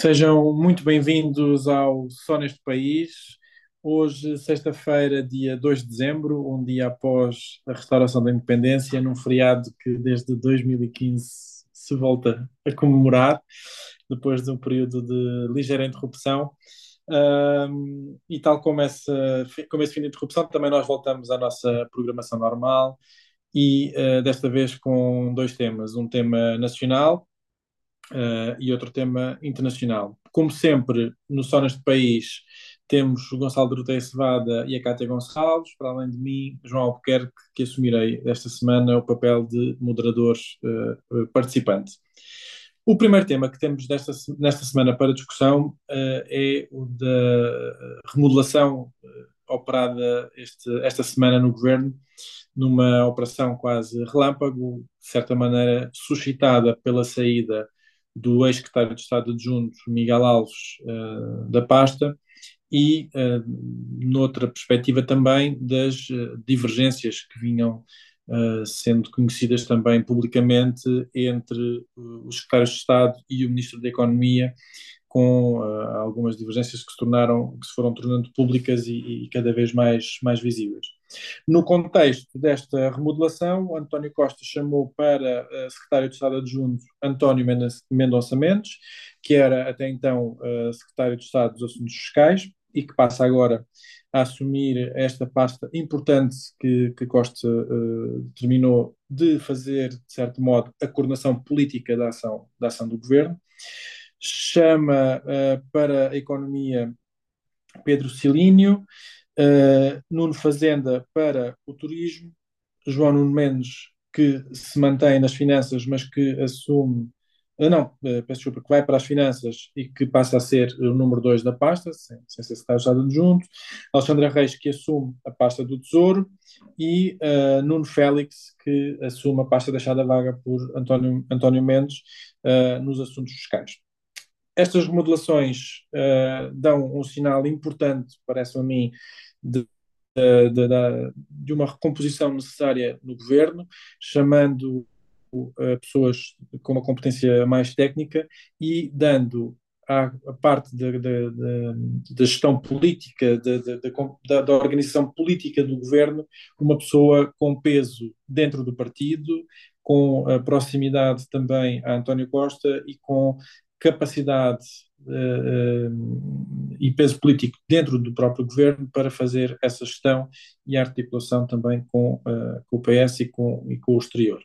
Sejam muito bem-vindos ao Só Neste País. Hoje, sexta-feira, dia 2 de dezembro, um dia após a restauração da independência, num feriado que desde 2015 se volta a comemorar, depois de um período de ligeira interrupção. Um, e tal como, como esse fim de interrupção, também nós voltamos à nossa programação normal e uh, desta vez com dois temas: um tema nacional uh, e outro tema internacional. Como sempre, no Só Neste País, temos o Gonçalo Dorotei Cevada e a Cátia Gonçalves, para além de mim, João Albuquerque, que assumirei esta semana o papel de moderador uh, participante. O primeiro tema que temos desta, nesta semana para discussão uh, é o da remodelação operada este, esta semana no governo, numa operação quase relâmpago, de certa maneira suscitada pela saída do ex-secretário de Estado adjunto Miguel Alves uh, da pasta e, uh, noutra perspectiva também, das uh, divergências que vinham uh, sendo conhecidas também publicamente entre os secretários de Estado e o Ministro da Economia, com algumas divergências que se tornaram, que se foram tornando públicas e, e cada vez mais, mais visíveis. No contexto desta remodelação, António Costa chamou para uh, secretário de Estado adjunto António Mendonça Mendes, que era até então uh, secretário de Estado dos Assuntos Fiscais e que passa agora a assumir esta pasta importante que, que Costa uh, terminou de fazer, de certo modo, a coordenação política da ação, da ação do governo. Chama uh, para a economia Pedro Silínio, Uh, Nuno Fazenda para o turismo, João Nuno Mendes, que se mantém nas finanças, mas que assume. Uh, não, uh, peço desculpa, que vai para as finanças e que passa a ser o número 2 da pasta, sem, sem ser secretário de Estado. Alexandra Reis, que assume a pasta do Tesouro. E Nuno Félix, que assume a pasta deixada vaga por António, António Mendes nos assuntos fiscais. Estas remodelações dão um sinal importante, parece a mim, de, de, de, de uma recomposição necessária no governo, chamando uh, pessoas com uma competência mais técnica e dando à, parte da, gestão política, da, organização política do governo, uma pessoa com peso dentro do partido, com proximidade também a António Costa e com capacidade uh, e peso político dentro do próprio governo para fazer essa gestão e articulação também com, uh, com o PS e com, e com o exterior.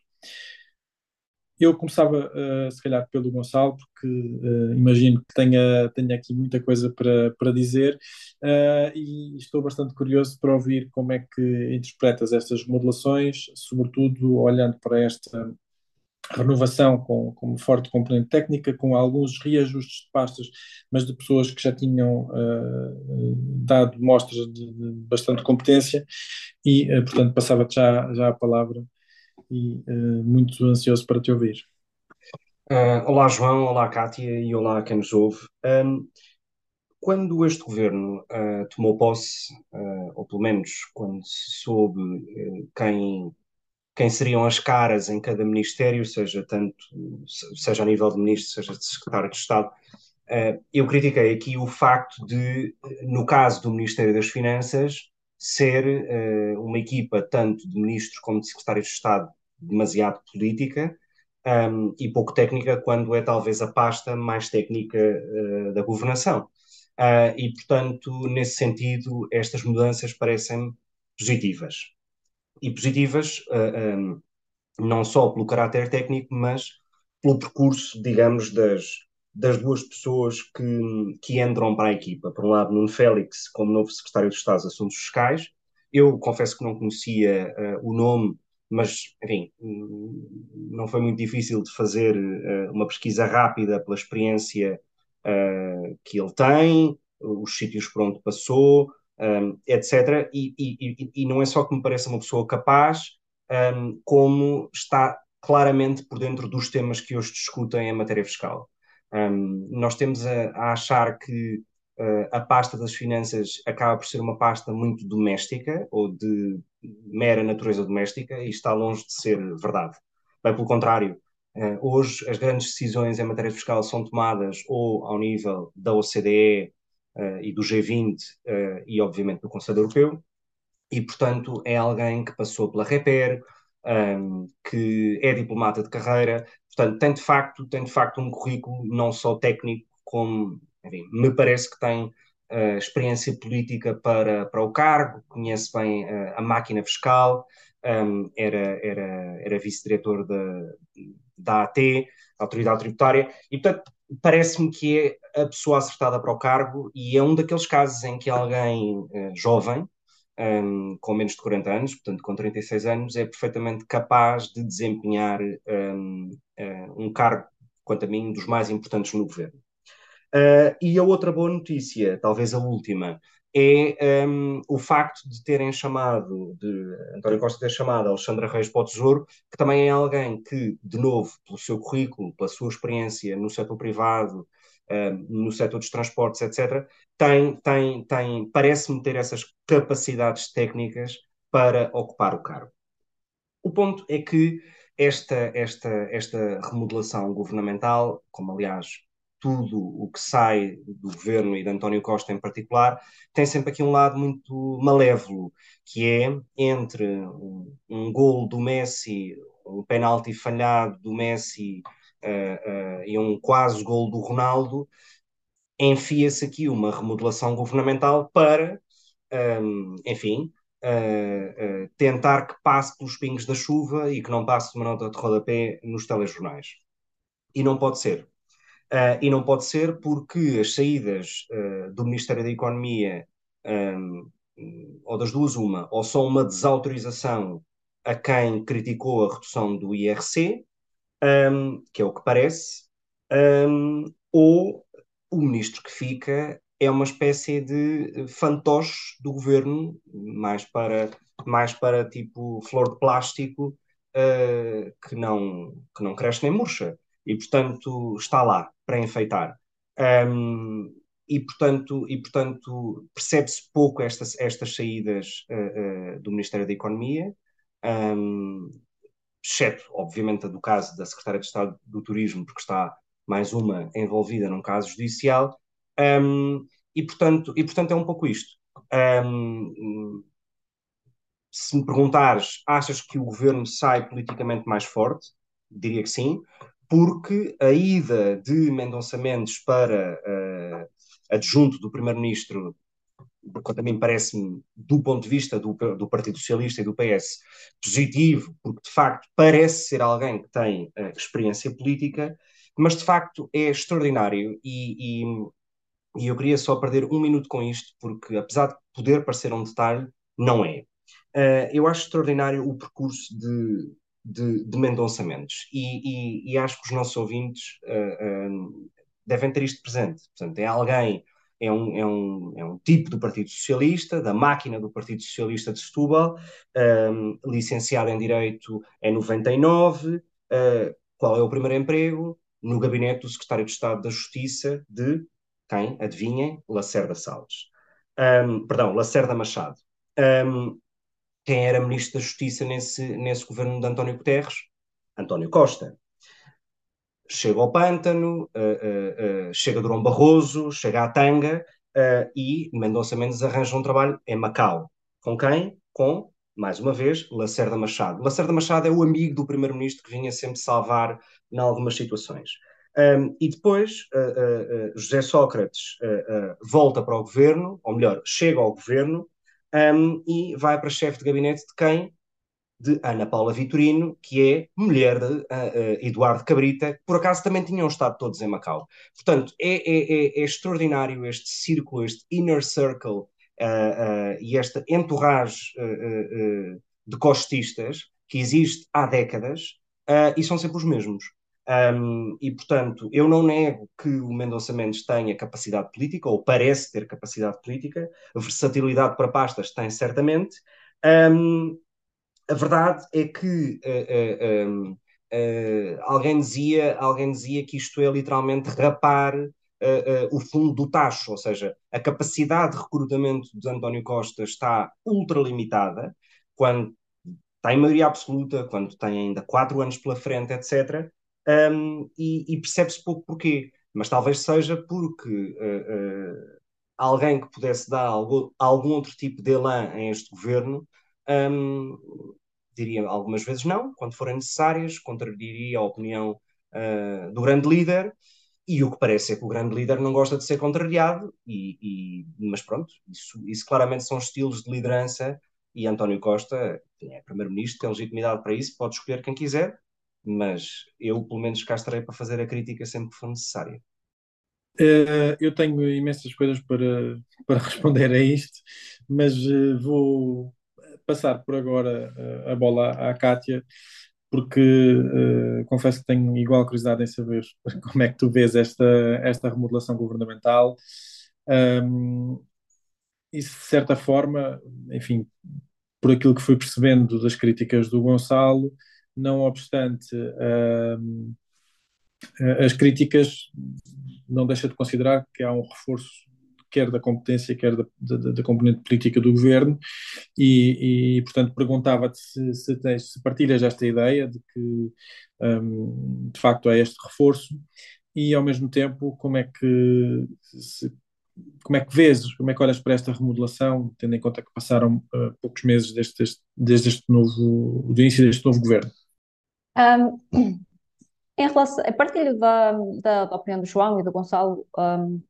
Eu começava, uh, se calhar, pelo Gonçalo, porque uh, imagino que tenha, tenha aqui muita coisa para, para dizer uh, e estou bastante curioso para ouvir como é que interpretas estas modulações, sobretudo olhando para esta renovação com, com forte componente técnica, com alguns reajustes de pastas, mas de pessoas que já tinham uh, dado mostras de, de, bastante competência e, uh, portanto, passava-te já, já a palavra e uh, muito ansioso para te ouvir. olá, João, olá, Kátia e olá quem nos ouve. Um, quando este governo tomou posse, ou pelo menos quando se soube quem quem seriam as caras em cada ministério, seja tanto seja a nível de ministro, seja de secretário de Estado. Uh, eu critiquei aqui o facto de, no caso do Ministério das Finanças, ser uh, uma equipa tanto de ministros como de secretários de Estado demasiado política um, e pouco técnica, quando é talvez a pasta mais técnica uh, da governação. e, portanto, nesse sentido, estas mudanças parecem positivas e positivas, uh, ah, um, não só pelo caráter técnico, mas pelo percurso, digamos, das, das duas pessoas que, que entram para a equipa. Por um lado, Nuno Félix, como novo secretário de Estado de Assuntos Fiscais. Eu confesso que não conhecia uh, o nome, mas, enfim, não foi muito difícil de fazer uh, uma pesquisa rápida pela experiência uh, que ele tem, os sítios por onde passou, um, etc. E, e, e, não é só que me parece uma pessoa capaz, um, como está claramente por dentro dos temas que hoje discutem em matéria fiscal. Um, nós temos a, a achar que uh, a pasta das finanças acaba por ser uma pasta muito doméstica ou de mera natureza doméstica e está longe de ser verdade. Bem, pelo contrário, Uh, hoje, as grandes decisões em matéria fiscal são tomadas ou ao nível da OCDE e do G20 uh, e, obviamente, do Conselho Europeu, e, portanto, é alguém que passou pela REPER, um, que é diplomata de carreira, portanto, tem de facto, tem de facto um currículo não só técnico, como, enfim, me parece que tem uh, experiência política para, para o cargo, conhece bem uh, a máquina fiscal, um, era, era, era vice-diretor da, da AT, Autoridade Tributária, e portanto parece-me que é a pessoa acertada para o cargo e é um daqueles casos em que alguém uh, jovem, um, com menos de 40 anos, portanto com 36 anos, é perfeitamente capaz de desempenhar um, uh, um cargo, quanto a mim, dos mais importantes no governo. Uh, e a outra boa notícia, talvez a última, é um, o facto de terem chamado, de António Costa ter chamado Alexandra Reis para o Tesouro, que também é alguém que, de novo, pelo seu currículo, pela sua experiência no setor privado, um, no setor dos transportes, etc., tem, tem, tem parece-me ter essas capacidades técnicas para ocupar o cargo. O ponto é que esta, esta, esta remodelação governamental, como aliás tudo o que sai do governo e de António Costa em particular, tem sempre aqui um lado muito malévolo, que é entre um, um gol do Messi, um penalti falhado do Messi uh, uh, e um quase gol do Ronaldo, enfia-se aqui uma remodelação governamental para, um, enfim, uh, tentar que passe pelos pingos da chuva e que não passe uma nota de rodapé nos telejornais. E não pode ser. Uh, e não pode ser porque as saídas uh, do Ministério da Economia, um, ou das duas, uma, ou são uma desautorização a quem criticou a redução do IRC, um, que é o que parece, um, ou o ministro que fica é uma espécie de fantoche do governo, mais para, mais para tipo flor de plástico, uh, que, não, que não cresce nem murcha e, portanto, está lá para enfeitar. Um, e, portanto, e, portanto percebe-se pouco estas, estas saídas uh, uh, do Ministério da Economia, um, exceto, obviamente, a do caso da Secretária de Estado do Turismo, porque está mais uma envolvida num caso judicial, um, e, portanto, e, portanto, é um pouco isto. Um, se me perguntares, achas que o governo sai politicamente mais forte? Diria que sim porque a ida de Mendonça Mendes para uh, adjunto do primeiro-ministro, quanto a mim parece-me, do ponto de vista do, do, Partido Socialista e do PS, positivo, porque de facto parece ser alguém que tem uh, experiência política, mas de facto é extraordinário e, e, e, eu queria só perder um minuto com isto, porque apesar de poder parecer um detalhe, não é. Uh, eu acho extraordinário o percurso de de, de Mendonça Mendes. E, e, e, acho que os nossos ouvintes uh, uh, devem ter isto presente. Portanto, é alguém, é um, é, um, é um tipo do Partido Socialista, da máquina do Partido Socialista de Setúbal, um, licenciado em Direito em 99. Uh, qual é o primeiro emprego? No gabinete do Secretário de Estado da Justiça de quem? Adivinhem? Lacerda Salles. Um, perdão, Lacerda Machado. Um, quem era Ministro da Justiça nesse, nesse governo de António Guterres? António Costa. Chega ao Pântano, uh, uh, uh, chega Durão Barroso, chega à Tanga e Mendonça Mendes arranja um trabalho em Macau. Com quem? Com, mais uma vez, Lacerda Machado. Lacerda Machado é o amigo do primeiro-ministro que vinha sempre salvar em algumas situações. Um, e depois José Sócrates volta para o governo, ou melhor, chega ao governo um, e vai para chefe de gabinete de quem? De Ana Paula Vitorino, que é mulher de uh, uh, Eduardo Cabrita, que por acaso também tinham estado todos em Macau. Portanto, é, é, é, é extraordinário este círculo, este inner circle uh, e esta entourage de costistas que existe há décadas e são sempre os mesmos. Um, e, portanto, eu não nego que o Mendonça Mendes tenha capacidade política, ou parece ter capacidade política, versatilidade para pastas tem certamente. Um, a verdade é que uh, uh, uh, alguém, dizia, alguém dizia que isto é literalmente rapar o fundo do tacho, ou seja, a capacidade de recrutamento de António Costa está ultralimitada, quando tem maioria absoluta, quando tem ainda quatro anos pela frente, etc um, e, e percebe-se pouco porquê. Mas talvez seja porque uh, uh, alguém que pudesse dar algum, algum outro tipo de elan a este governo um, diria algumas vezes não, quando forem necessárias, contrariaria a opinião uh, do grande líder, e o que parece é que o grande líder não gosta de ser contrariado, e, e mas pronto, isso, isso, claramente são estilos de liderança, e António Costa é primeiro-ministro, tem legitimidade para isso, pode escolher quem quiser, mas eu pelo menos cá estarei para fazer a crítica sempre que for necessária. Uh, eu tenho imensas coisas para, para responder a isto, mas uh, vou passar por agora uh, a bola à, à Kátia, porque confesso que tenho igual curiosidade em saber como é que tu vês esta, esta remodelação governamental. Um, e de certa forma, enfim, por aquilo que fui percebendo das críticas do Gonçalo, não obstante as críticas, não deixa de considerar que há um reforço quer da competência, quer da, da, da componente política do governo, e, e portanto perguntava-te se, se, se partilhas esta ideia de que um, de facto há este reforço, e ao mesmo tempo como é que se, como é que vês, como é que olhas para esta remodelação, tendo em conta que passaram uh, poucos meses desde desde este novo, do início deste novo governo? Um, em relação, a partilho da, da, da, opinião do João e do Gonçalo, um,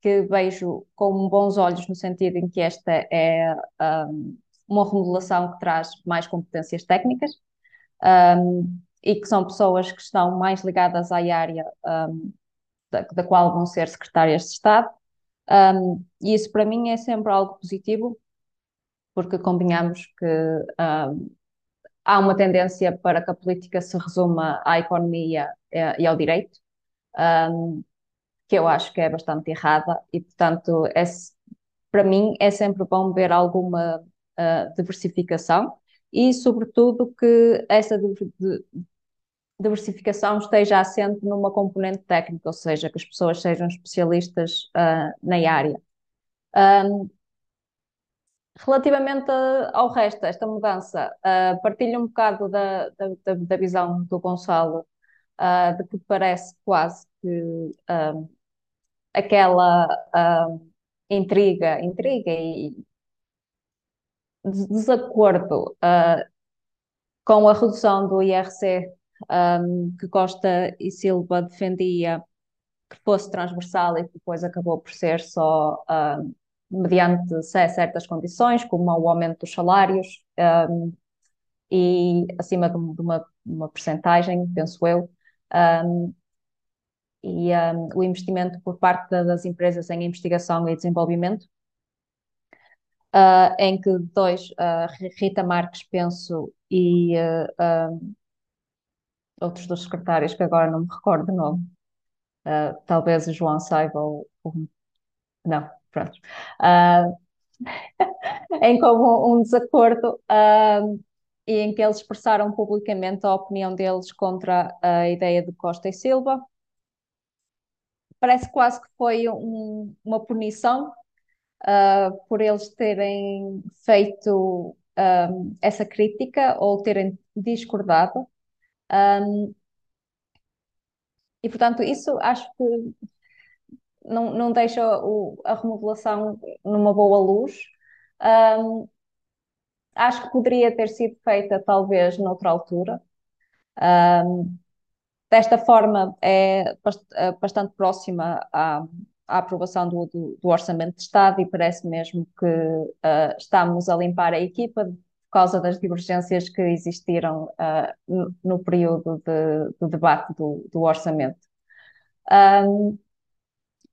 que vejo com bons olhos no sentido em que esta é um, uma remodelação que traz mais competências técnicas um, e que são pessoas que estão mais ligadas à área um, da, da, qual vão ser secretárias de Estado. Um, e isso para mim é sempre algo positivo, porque combinamos que há uma tendência para que a política se resuma à economia e ao direito. Um, que eu acho que é bastante errada e, portanto, é, para mim é sempre bom ver alguma uh, diversificação e, sobretudo, que essa diversificação esteja assente numa componente técnica, ou seja, que as pessoas sejam especialistas uh, na área. Um, relativamente ao resto, esta mudança, uh, partilho um bocado da, da, da visão do Gonçalo, uh, de que parece quase que aquela uh, intriga, intriga e desacordo com a redução do IRC um, que Costa e Silva defendia que fosse transversal e que depois acabou por ser só uh, mediante certas condições, como o aumento dos salários um, e acima de uma, uma percentagem, penso eu, um, e um, o investimento por parte das empresas em investigação e desenvolvimento, uh, em que dois, uh, Rita Marques, penso, e uh, outros dos secretários, que agora não me recordo o nome, talvez o João saiba ou, ou... não, pronto, em como um desacordo e em que eles expressaram publicamente a opinião deles contra a ideia de Costa e Silva, parece quase que foi um, uma punição uh, por eles terem feito um, essa crítica ou terem discordado. Um, e, portanto, isso acho que não, não deixa o, a remodelação numa boa luz. Um, acho que poderia ter sido feita, talvez, noutra altura. Um, Desta forma, é eh, bastante próxima à, à aprovação do, do, do, Orçamento de Estado e parece mesmo que uh, estamos a limpar a equipa por causa das divergências que existiram uh, no, no, período de, do debate do, do Orçamento. Um,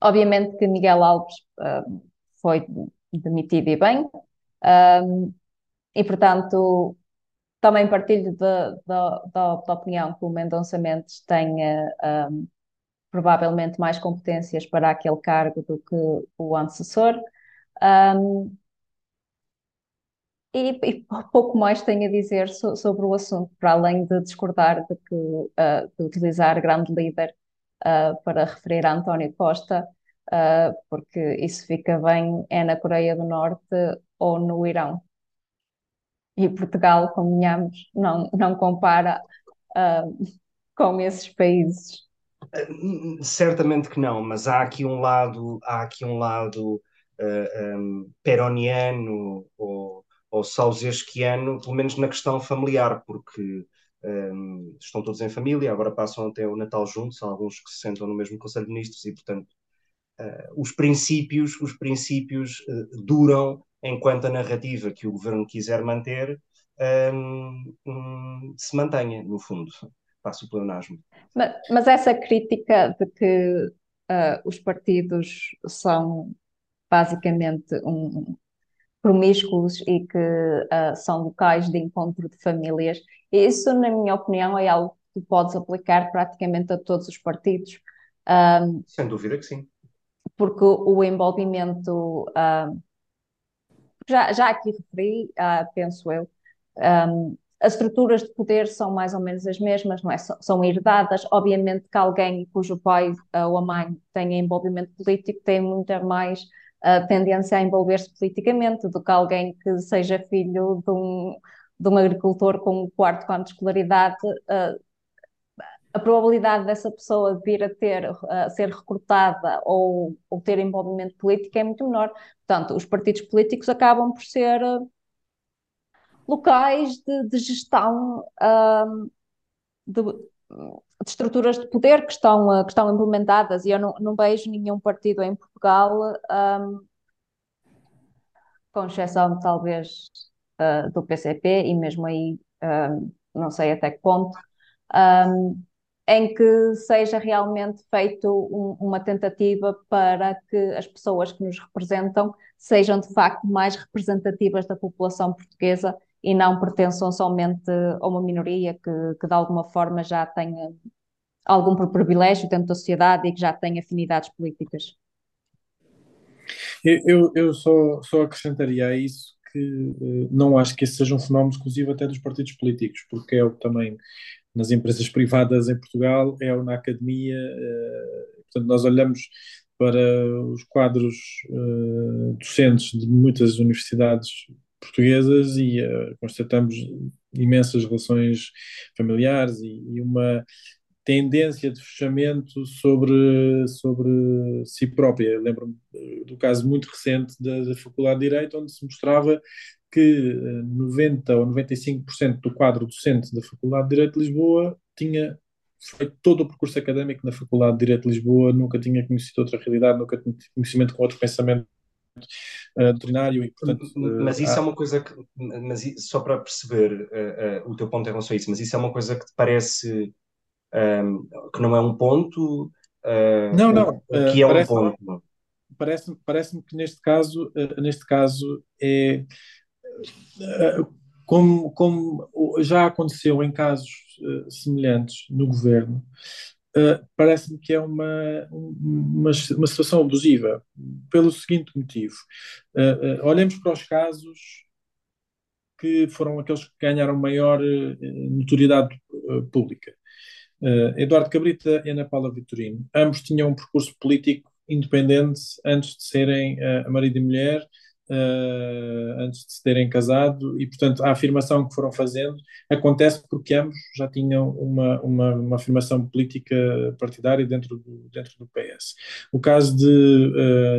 obviamente que Miguel Alves uh, foi demitido e bem, um, e portanto também partilho da, opinião que o Mendonça Mendes tenha um, provavelmente mais competências para aquele cargo do que o antecessor. Um, e, e, pouco mais tenho a dizer so, sobre o assunto, para além de discordar de, que, uh, de utilizar grande líder uh, para referir a António Costa, uh, porque isso fica bem é na Coreia do Norte ou no Irão e Portugal, convenhamos, não, não compara uh, com esses países? Certamente que não, mas há aqui um lado, há aqui um lado um, peroniano ou, ou sausesquiano, pelo menos na questão familiar, porque um, estão todos em família, agora passam até o Natal juntos, há alguns que se sentam no mesmo Conselho de Ministros e, portanto, uh, os princípios, os princípios uh, duram enquanto a narrativa que o governo quiser manter um, um, se mantenha, no fundo passo o pleonasmo. Mas, mas, essa crítica de que uh, os partidos são basicamente um, promíscuos e que uh, são locais de encontro de famílias, isso, na minha opinião, é algo que podes aplicar praticamente a todos os partidos. Um, Sem dúvida que sim. Porque o envolvimento, uh, já, já aqui referi, uh, penso eu, um, as estruturas de poder são mais ou menos as mesmas, não é? São herdadas. Obviamente que alguém cujo pai ou a mãe tenha envolvimento político tem muita mais uh, tendência a envolver-se politicamente do que alguém que seja filho de um, de um agricultor com um quarto ano de escolaridade. Uh, a probabilidade dessa pessoa vir a ter, a ser recrutada ou, ou ter envolvimento político é muito menor. Portanto, os partidos políticos acabam por ser locais de, de gestão um, de, de, estruturas de poder que estão, que estão implementadas e eu não, não vejo nenhum partido em Portugal, um, com exceção talvez uh, do PCP e mesmo aí um, não sei até que ponto, um, em que seja realmente feito um, uma tentativa para que as pessoas que nos representam sejam de facto mais representativas da população portuguesa e não pertençam somente a uma minoria que, que de alguma forma já tenha algum privilégio dentro da sociedade e que já tem afinidades políticas. Eu, eu só, só acrescentaria a isso que uh, não acho que esse seja um fenómeno exclusivo até dos partidos políticos, porque é o também nas empresas privadas em Portugal, é o na academia, uh, portanto nós olhamos para os quadros uh, docentes de muitas universidades portuguesas e constatamos imensas relações familiares e, e, uma tendência de fechamento sobre, sobre si própria. Lembro-me eh, do caso muito recente da, da Faculdade de Direito, onde se mostrava que 90 eh, ou 95% do quadro docente da Faculdade de Direito de Lisboa tinha feito todo o percurso académico na Faculdade de Direito de Lisboa, nunca tinha conhecido outra realidade, nunca tinha conhecimento com outro pensamento uh, doutrinário e, portanto... Mas isso há... é uma coisa que... Mas só para perceber uh, uh, o teu ponto em relação a isso, mas isso é uma coisa que te parece um, que não é um ponto... não, não. que é parece, um ponto. Parece-me parece que neste caso, neste caso é... Como, como já aconteceu em casos semelhantes no governo, Uh, parece-me que é uma, uma, uma, situação abusiva, pelo seguinte motivo. Uh, uh, olhemos para os casos que foram aqueles que ganharam maior notoriedade pública. Eduardo Cabrita e Ana Paula Vitorino. Ambos tinham um percurso político independente antes de serem marido e mulher uh, antes de se terem casado, e portanto a afirmação que foram fazendo acontece porque ambos já tinham uma, uma, uma afirmação política partidária dentro do, dentro do PS. O caso de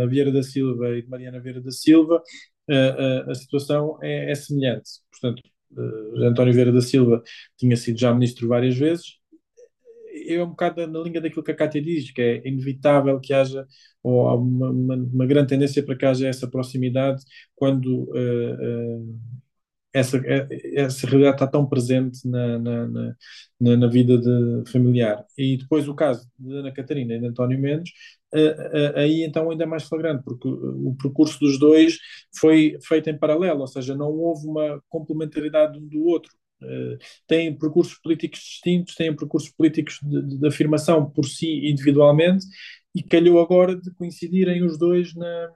uh, Vieira da Silva e de Mariana Vieira da Silva, uh, a situação é, é semelhante. Portanto, António Vieira da Silva tinha sido já ministro várias vezes, é um bocado na linha daquilo que a Cátia diz, que é inevitável que haja, ou há uma, uma, uma grande tendência para que haja essa proximidade quando uh, uh, essa, essa realidade está tão presente na, na, na, na, vida de, familiar. E depois o caso de Ana Catarina e de António Mendes, aí então ainda é mais flagrante, porque o percurso dos dois foi feito em paralelo, ou seja, não houve uma complementaridade um do outro. Uh, têm percursos políticos distintos, têm percursos políticos de, de, afirmação por si individualmente, e calhou agora de coincidirem os dois na,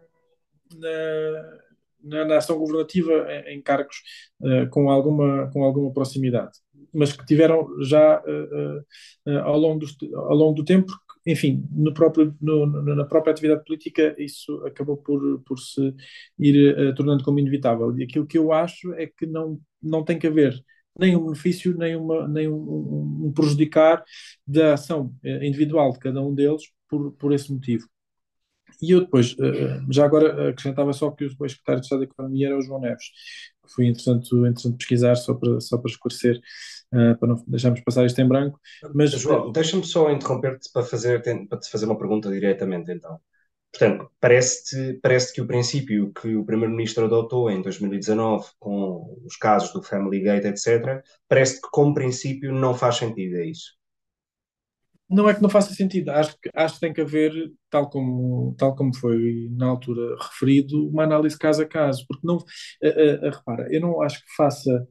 na, na, na ação governativa em, em cargos uh, com, alguma, com alguma proximidade, mas que tiveram já uh, ao, longo do, ao longo do tempo, enfim, no próprio, no, na própria atividade política, isso acabou por, por se ir tornando como inevitável. E aquilo que eu acho é que não, não tem que haver nem um benefício, nem, uma, nem um, um prejudicar da ação eh, individual de cada um deles por, por esse motivo. E eu depois, eh, já agora acrescentava só que o secretário de Estado da Economia era o João Neves, que foi interessante, interessante pesquisar só para, só para esclarecer, para não deixarmos passar isto em branco. Mas, João, deixa-me só interromper-te para, fazer, para te fazer uma pergunta diretamente então. Portanto, parece-te parece que o princípio que o Primeiro-Ministro adotou em 2019 com os casos do Family Gate, etc., parece que como princípio não faz sentido, é isso? Não é que não faça sentido, acho que, acho que tem que haver, tal como, tal como foi na altura referido, uma análise caso a caso, porque não, uh, uh, repara, eu não acho que faça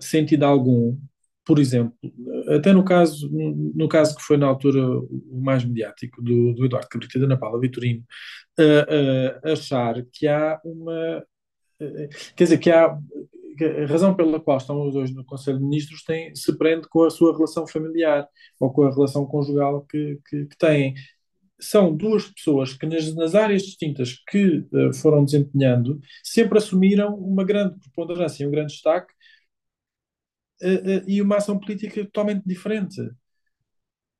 sentido algum por exemplo, até no caso, no caso que foi na altura o mais mediático do, do Eduardo Cabrita e da Ana Paula Vitorino, uh, uh, achar que há uma. Uh, quer dizer, que há. A razão pela qual estão os dois no Conselho de Ministros tem, se prende com a sua relação familiar ou com a relação conjugal que, que, que têm. São duas pessoas que, nas, nas áreas distintas que foram desempenhando, sempre assumiram uma grande preponderância um grande destaque e uma ação política totalmente diferente.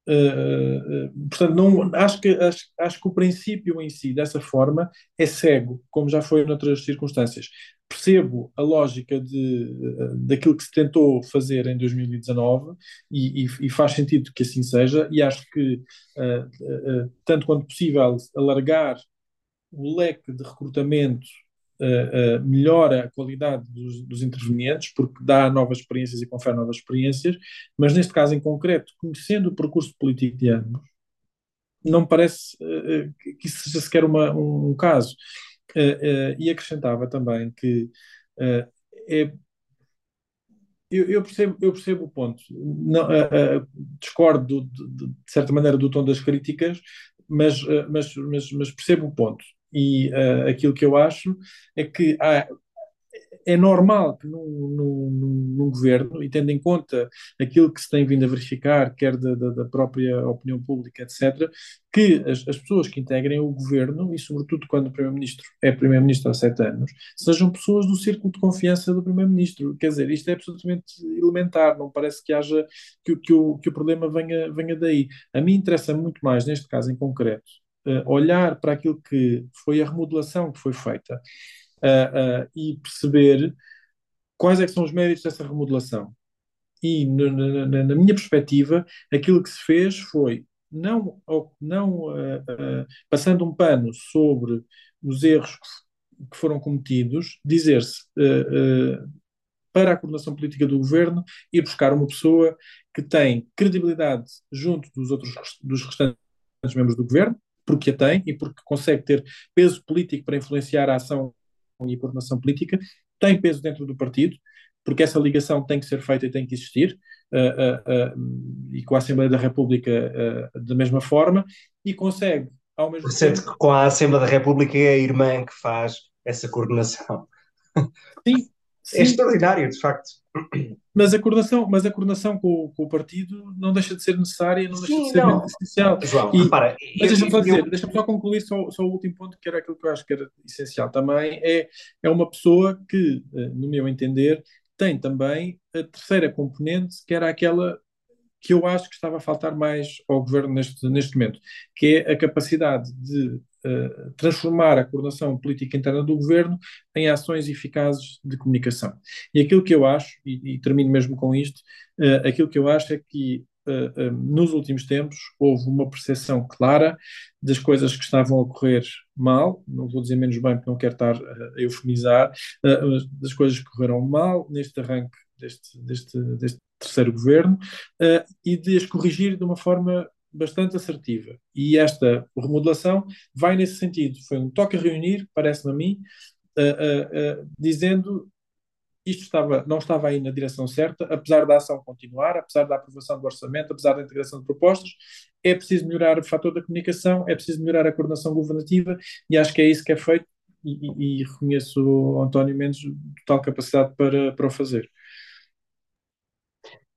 Uh, portanto, não, acho, que, acho, acho que o princípio em si, dessa forma, é cego, como já foi noutras circunstâncias. Percebo a lógica de, daquilo que se tentou fazer em 2019 e, e, e faz sentido que assim seja, e acho que, tanto quanto possível, alargar o leque de recrutamento uh, melhora a qualidade dos, dos, intervenientes, porque dá novas experiências e confere novas experiências, mas neste caso em concreto, conhecendo o percurso político de ambos, não parece uh, que isso seja sequer uma, um, um caso. e acrescentava também que é eu, eu, percebo, eu percebo o ponto. Não, uh, uh, discordo, de, de, de, certa maneira, do tom das críticas, mas, uh, mas, mas, mas, percebo o ponto. E uh, aquilo que eu acho é que há, é normal que num, num, num, governo, e tendo em conta aquilo que se tem vindo a verificar, quer da, da, da própria opinião pública, etc., que as, as, pessoas que integrem o governo, e sobretudo quando o Primeiro-Ministro é Primeiro-Ministro há sete anos, sejam pessoas do círculo de confiança do Primeiro-Ministro. Quer dizer, isto é absolutamente elementar, não parece que haja que, que, o, que o problema venha, venha daí. A mim interessa muito mais, neste caso em concreto, uh, olhar para aquilo que foi a remodelação que foi feita uh, e perceber quais é são os méritos dessa remodelação. E, na, na, na, minha perspectiva, aquilo que se fez foi, não, não passando um pano sobre os erros que foram cometidos, dizer-se para a coordenação política do governo e buscar uma pessoa que tem credibilidade junto dos outros dos restantes membros do governo, porque a tem e porque consegue ter peso político para influenciar a ação e a coordenação política, tem peso dentro do partido, porque essa ligação tem que ser feita e tem que existir, uh, uh, uh, e com a Assembleia da República da mesma forma, e consegue, ao mesmo tempo. que com a Assembleia da República é a irmã que faz essa coordenação. Sim, é extraordinário, de facto. Mas a coordenação, mas a coordenação com, com o partido não deixa de ser necessária, não Sim, deixa de ser não. essencial. João, e, repara, mas deixa-me só dizer, eu... deixa-me só concluir só, só o último ponto, que era aquilo que eu acho que era essencial também, é, é uma pessoa que, eh, no meu entender, tem também a terceira componente, que era aquela que eu acho que estava a faltar mais ao governo neste, neste momento, que é a capacidade de uh, transformar a coordenação política interna do governo em ações eficazes de comunicação. E aquilo que eu acho, e, e termino mesmo com isto, uh, aquilo que eu acho é que uh, nos últimos tempos houve uma percepção clara das coisas que estavam a ocorrer mal, não vou dizer menos bem porque não quero estar a eufemizar, das coisas que correram mal neste arranque deste, deste, deste terceiro governo uh, e de as corrigir de uma forma bastante assertiva. E esta remodelação vai nesse sentido. Foi um toque a reunir, parece-me a mim, uh, uh, dizendo isto estava, não estava aí na direção certa, apesar da ação continuar, apesar da aprovação do orçamento, apesar da integração de propostas, é preciso melhorar o fator da comunicação, é preciso melhorar a coordenação governativa e acho que é isso que é feito e, e, e reconheço António Mendes total capacidade para, para o fazer.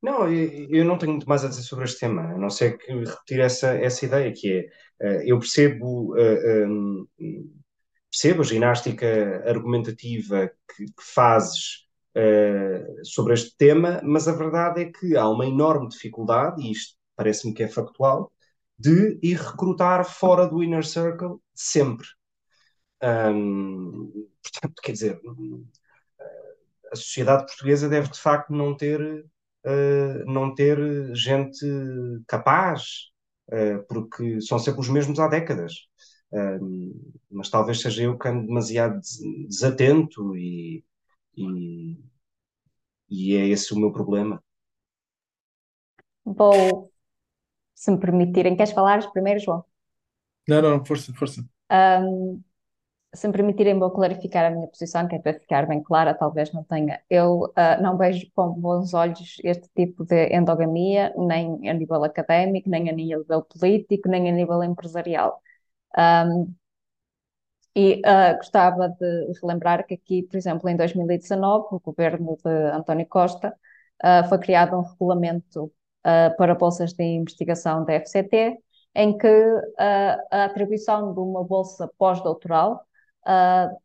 Não, eu não tenho muito mais a dizer sobre este tema, a não ser que repetir essa, essa ideia, que é, eh, eu percebo, eh, ehm, percebo a ginástica argumentativa que, que fazes uh, sobre este tema, mas a verdade é que há uma enorme dificuldade, e isto parece-me que é factual, de ir recrutar fora do inner circle sempre. Um, portanto, quer dizer, a sociedade portuguesa deve de facto não ter, uh, não ter gente capaz, uh, porque são sempre os mesmos há décadas. Um, mas talvez seja eu que ando demasiado desatento e, e, e é esse o meu problema. Vou, se me permitirem, queres falar primeiro, João? Não, não, força, força. Um, se me permitirem, vou clarificar a minha posição, que é para ficar bem clara, talvez não tenha. Eu uh, não vejo com bons olhos este tipo de endogamia, nem a nível académico, nem a nível político, nem a nível empresarial. Um, e uh, gostava de relembrar que aqui, por exemplo, em 2019, o governo de António Costa uh, foi criado um regulamento uh, para bolsas de investigação da FCT, em que a atribuição de uma bolsa pós-doutoral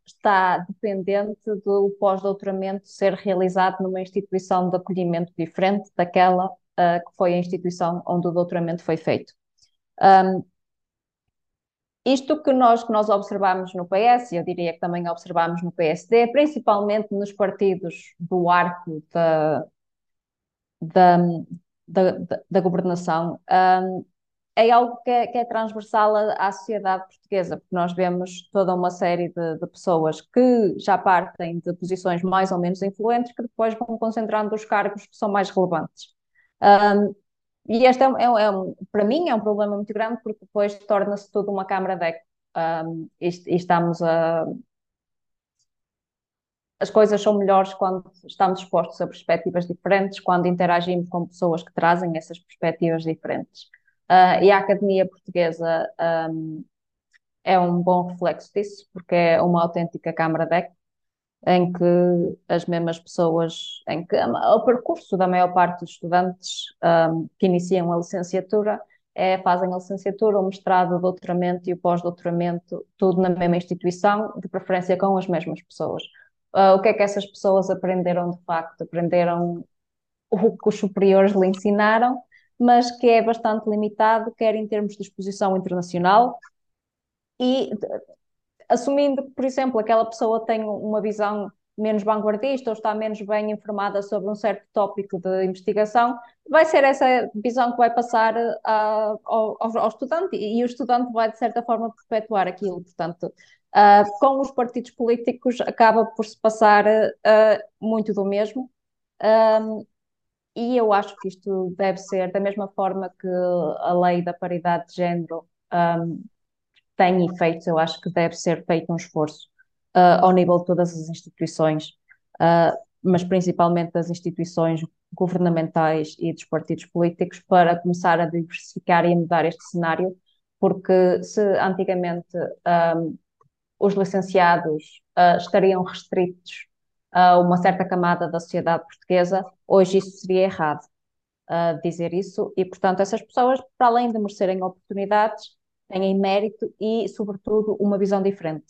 está dependente do pós-doutoramento ser realizado numa instituição de acolhimento diferente daquela que foi a instituição onde o doutoramento foi feito. Um, isto que nós, que nós observamos no PS, e eu diria que também observamos no PSD, principalmente nos partidos do arco da, da, da, da governação, um, é algo que é, que é transversal à, à, sociedade portuguesa, porque nós vemos toda uma série de, de, pessoas que já partem de posições mais ou menos influentes, que depois vão concentrando os cargos que são mais relevantes. Um, e este é, é, é para mim é um problema muito grande porque depois torna-se tudo uma câmara de eco. Um, e, e, estamos a. As coisas são melhores quando estamos expostos a perspectivas diferentes, quando interagimos com pessoas que trazem essas perspectivas diferentes. Uh, e a Academia Portuguesa um, é um bom reflexo disso, porque é uma autêntica câmara de eco em que as mesmas pessoas, em que o percurso da maior parte dos estudantes um, que iniciam a licenciatura é, fazem a licenciatura, o mestrado, o doutoramento e o pós-doutoramento, tudo na mesma instituição, de preferência com as mesmas pessoas. Uh, o que é que essas pessoas aprenderam de facto? Aprenderam o que os superiores lhe ensinaram, mas que é bastante limitado, quer em termos de exposição internacional, e assumindo que, por exemplo, aquela pessoa tem uma visão menos vanguardista ou está menos bem informada sobre um certo tópico de investigação, vai ser essa visão que vai passar uh, ao, ao, estudante e, o estudante vai, de certa forma, perpetuar aquilo. Portanto, uh, com os partidos políticos acaba por se passar uh, muito do mesmo. Um, e eu acho que isto deve ser da mesma forma que a lei da paridade de género um, tem efeitos, eu acho que deve ser feito um esforço uh, ao nível de todas as instituições, uh, mas principalmente das instituições governamentais e dos partidos políticos, para começar a diversificar e a mudar este cenário, porque se antigamente um, os licenciados uh, estariam restritos a uma certa camada da sociedade portuguesa, hoje isso seria errado. Uh, dizer isso, e portanto, essas pessoas, para além de merecerem oportunidades, têm mérito e, sobretudo, uma visão diferente.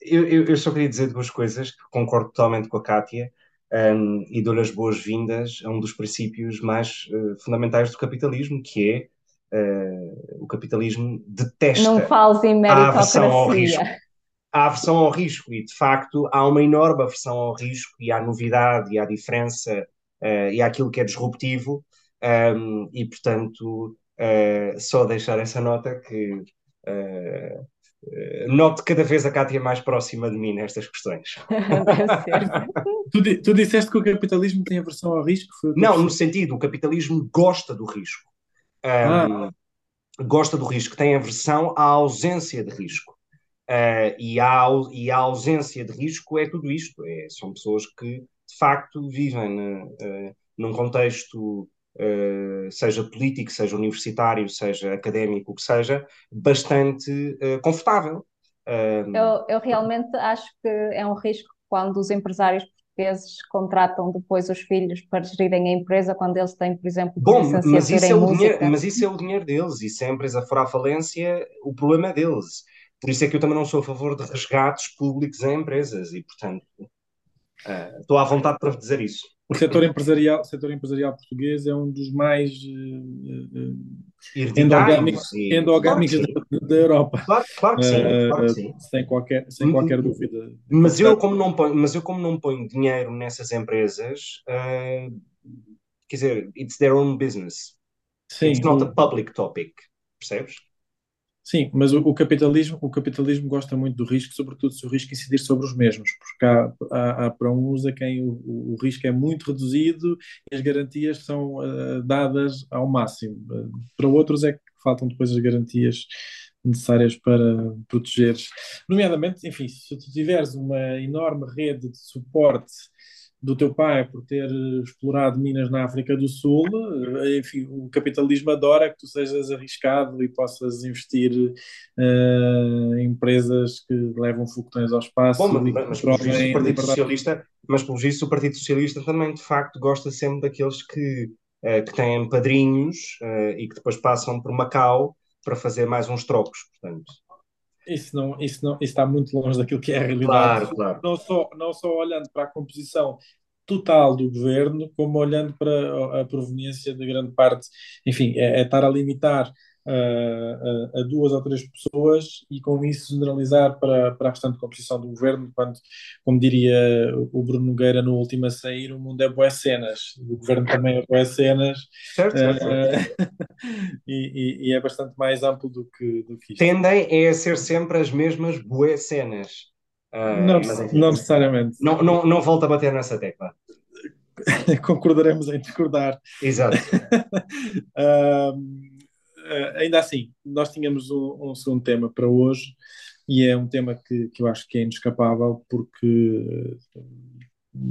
Eu, eu, eu só queria dizer duas coisas, que concordo totalmente com a Kátia um, e dou-lhe as boas-vindas a um dos princípios mais uh, fundamentais do capitalismo, que é uh, o capitalismo detesta Não fales em a aversão ao risco. A aversão ao risco, e de facto há uma enorme aversão ao risco e à novidade e à diferença uh, e àquilo que é disruptivo, um, e portanto Uh, só deixar essa nota que uh, noto cada vez a Cátia mais próxima de mim nestas questões. tu, tu disseste que o capitalismo tem aversão ao risco? Não, no sentido, o capitalismo gosta do risco. Um, ah. Gosta do risco, tem aversão à ausência de risco. Uh, e, a, e a ausência de risco é tudo isto. É, são pessoas que, de facto, vivem uh, num contexto Uh, seja político, seja universitário, seja académico, o que seja, bastante confortável. Eu, eu, realmente acho que é um risco quando os empresários portugueses contratam depois os filhos para gerirem a empresa quando eles têm, por exemplo, Bom, mas isso, é o dinheiro, mas isso é o dinheiro deles e se a empresa for à falência, o problema é deles. Por isso é que eu também não sou a favor de resgates públicos em empresas e, portanto, Uh, estou à vontade para dizer isso. O setor empresarial, o setor empresarial português é um dos mais uh, endogâmicos, e... endogâmicos claro da, da, Europa. Claro, claro que sim, claro que sim. Sem qualquer, sem qualquer dúvida. Mas eu, como não ponho, mas eu, como não ponho dinheiro nessas empresas, uh, quer dizer, it's their own business. Sim, it's not a public topic, percebes? Sim, mas o, o, capitalismo, o capitalismo gosta muito do risco, sobretudo se o risco incidir sobre os mesmos, porque há, há, há para uns a quem o, o, risco é muito reduzido e as garantias são uh, dadas ao máximo. Para outros é que faltam depois as garantias necessárias para proteger. Nomeadamente, enfim, se tu tiveres uma enorme rede de suporte do teu pai por ter explorado minas na África do Sul, eh, enfim, o capitalismo adora que tu sejas arriscado e possas investir uh, em empresas que levam foguetões ao espaço. Bom, mas, mas, mas, o Partido Socialista, mas pelo visto o Partido Socialista também de facto gosta sempre daqueles que, uh, que têm padrinhos uh, e que depois passam por Macau para fazer mais uns trocos, portanto. Isso, não, isso, não, isso está muito longe daquilo que é a realidade. Claro, claro. Não só, não só olhando para a composição total do governo, como olhando para a proveniência de grande parte, enfim, é, é estar a limitar a, a, duas ou três pessoas e com isso generalizar para, para a restante composição do governo, quando, como diria o Bruno Nogueira no último a sair, o mundo é boas cenas, o governo também é boas cenas, certo, certo, uh, e, e, e, é bastante mais amplo do que, do que isto. Tendem é a ser sempre as mesmas boas cenas. Uh, não, enfim, não necessariamente. Não, não, não volta a bater nessa tecla. Concordaremos em discordar. Exato. uh, ainda assim, nós tínhamos um, um, segundo tema para hoje e é um tema que, que eu acho que é inescapável porque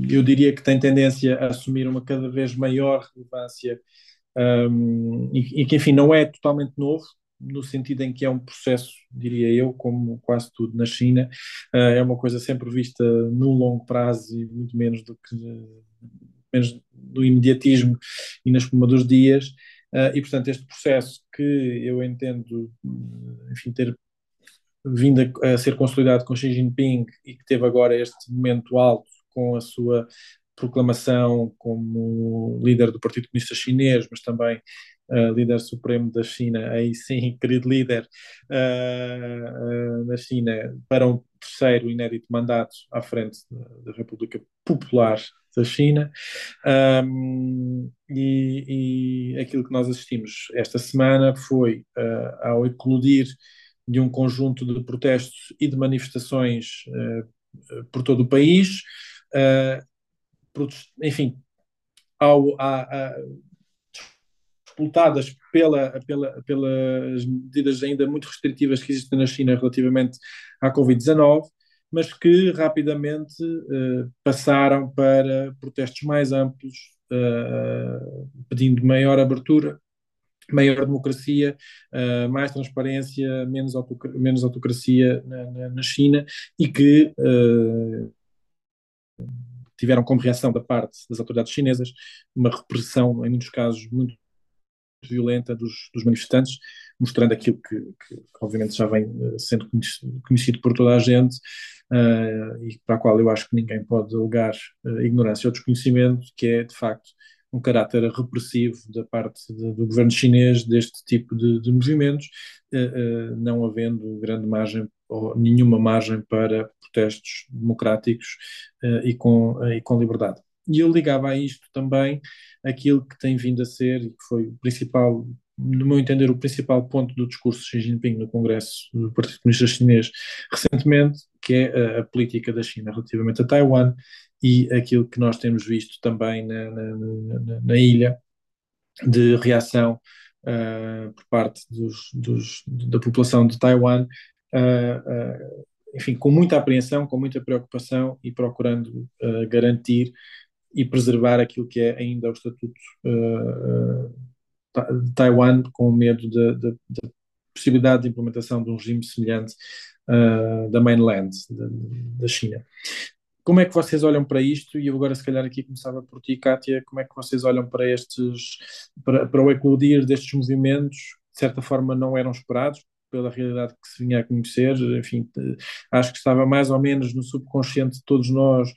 eu diria que tem tendência a assumir uma cada vez maior relevância um, e, e, que, enfim, não é totalmente novo, no sentido em que é um processo, diria eu, como quase tudo na China, uh, é uma coisa sempre vista no longo prazo e muito menos do que menos do imediatismo e na espuma dos dias, e, portanto, este processo que eu entendo, enfim, ter vindo a, a, ser consolidado com Xi Jinping e que teve agora este momento alto com a sua proclamação como líder do Partido Comunista Chinês, mas também líder supremo da China, aí sim, querido líder uh, uh, da China, para um terceiro inédito mandato à frente da República Popular da China. Um, e, e, aquilo que nós assistimos esta semana foi uh, ao eclodir de um conjunto de protestos e de manifestações uh, por todo o país, uh, enfim, ao, a, a, disputadas pela, pela, pelas medidas ainda muito restritivas que existem na China relativamente à Covid-19, mas que rapidamente uh, passaram para protestos mais amplos, uh, pedindo maior abertura, maior democracia, uh, mais transparência, menos, autoc menos autocracia na, na, na, China e que tiveram como reação da parte das autoridades chinesas uma repressão, em muitos casos, muito violenta dos, dos manifestantes, mostrando aquilo que, que, obviamente já vem sendo conhecido por toda a gente, uh, e para a qual eu acho que ninguém pode alegar uh, ignorância ou desconhecimento, que é de facto um caráter repressivo da parte de, do governo chinês deste tipo de, de movimentos, uh, não havendo grande margem ou nenhuma margem para protestos democráticos e, com, e com liberdade. E eu ligava a isto também aquilo que tem vindo a ser, e que foi o principal no meu entender, o principal ponto do discurso de Xi Jinping no Congresso do Partido Comunista Chinês recentemente, que é a, a política da China relativamente a Taiwan e aquilo que nós temos visto também na, na, na, na ilha de reação uh, por parte dos, dos, da população de Taiwan, uh, uh, enfim, com muita apreensão, com muita preocupação e procurando garantir e preservar aquilo que é ainda o estatuto de Taiwan com medo da possibilidade de implementação de um regime semelhante uh, da mainland, da China. Como é que vocês olham para isto? E eu agora, se calhar, aqui começava por ti, Kátia, como é que vocês olham para estes, para, para o eclodir destes movimentos, de certa forma não eram esperados, pela realidade que se vinha a conhecer, enfim, acho que estava mais ou menos no subconsciente de todos nós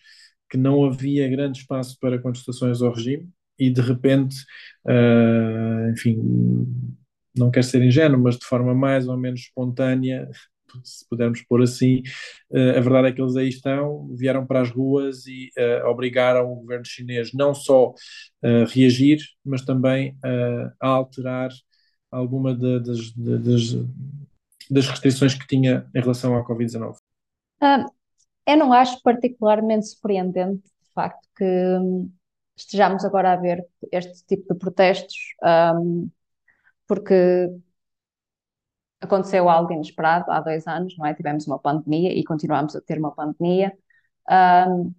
que não havia grande espaço para contestações ao regime e de repente, uh, enfim, não quero ser ingênuo, mas de forma mais ou menos espontânea, se pudermos pôr assim, uh, a verdade é que eles aí estão, vieram para as ruas e uh, obrigaram o governo chinês não só a reagir, mas também a alterar alguma de, das, de, das, das restrições que tinha em relação à Covid-19. Ah, eu não acho particularmente surpreendente, de facto, que hum, estejamos agora a ver este tipo de protestos, um, porque aconteceu algo inesperado há dois anos, não é? Tivemos uma pandemia e continuamos a ter uma pandemia. Um,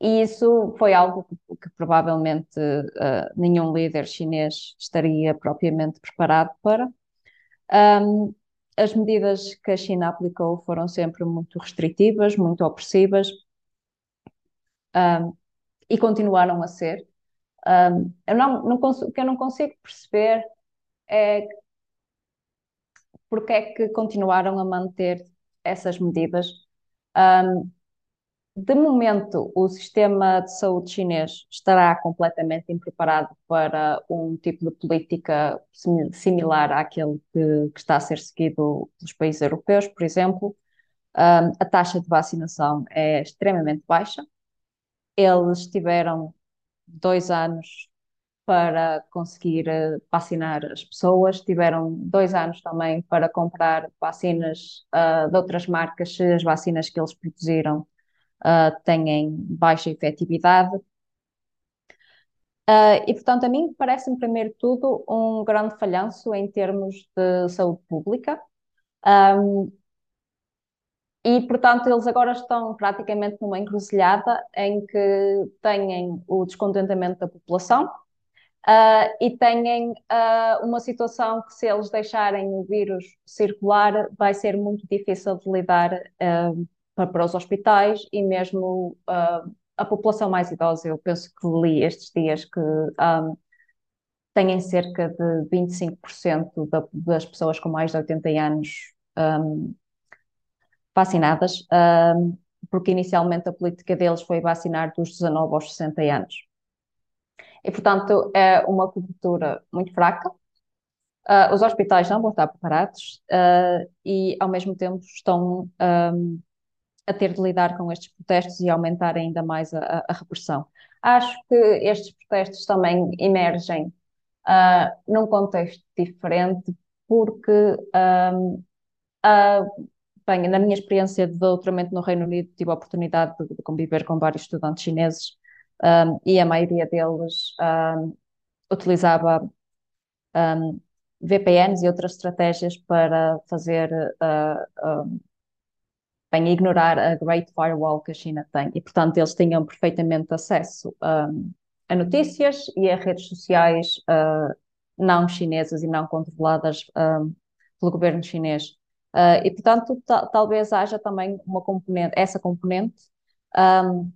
e isso foi algo que, que provavelmente uh, nenhum líder chinês estaria propriamente preparado para. Um, as medidas que a China aplicou foram sempre muito restritivas, muito opressivas um, e continuaram a ser. Um, eu não, não o que eu não consigo perceber é porque é que continuaram a manter essas medidas. Um, de momento, o sistema de saúde chinês estará completamente impreparado para um tipo de política similar àquele que, que está a ser seguido nos países europeus, por exemplo. Um, a taxa de vacinação é extremamente baixa. Eles tiveram dois anos para conseguir uh, vacinar as pessoas, tiveram dois anos também para comprar vacinas uh, de outras marcas, se as vacinas que eles produziram uh, têm baixa efetividade. Uh, e, portanto, a mim parece-me, primeiro de tudo, um grande falhanço em termos de saúde pública. Um, e, portanto, eles agora estão praticamente numa encruzilhada em que têm o descontentamento da população uh, e têm uh, uma situação que, se eles deixarem o vírus circular, vai ser muito difícil de lidar uh, para, os hospitais e mesmo uh, a população mais idosa. Eu penso que li estes dias que um, têm cerca de 25% da, das pessoas com mais de 80 anos um, vacinadas, um, porque inicialmente a política deles foi vacinar dos 19 aos 60 anos. E, portanto, é uma cobertura muito fraca. Uh, os hospitais não vão estar preparados uh, e, ao mesmo tempo, estão um, a ter de lidar com estes protestos e aumentar ainda mais a, a repressão. Acho que estes protestos também emergem uh, num contexto diferente, porque, uh, bem, na minha experiência de doutoramento no Reino Unido, tive a oportunidade de, de conviver com vários estudantes chineses um, e a maioria deles um, utilizava um, VPNs e outras estratégias para fazer uh, bem ignorar a Great Firewall que a China tem. E, portanto, eles tinham perfeitamente acesso um, a notícias e a redes sociais uh, não chinesas e não controladas um, pelo governo chinês. Uh, e, portanto, talvez haja também uma componente, essa componente, um,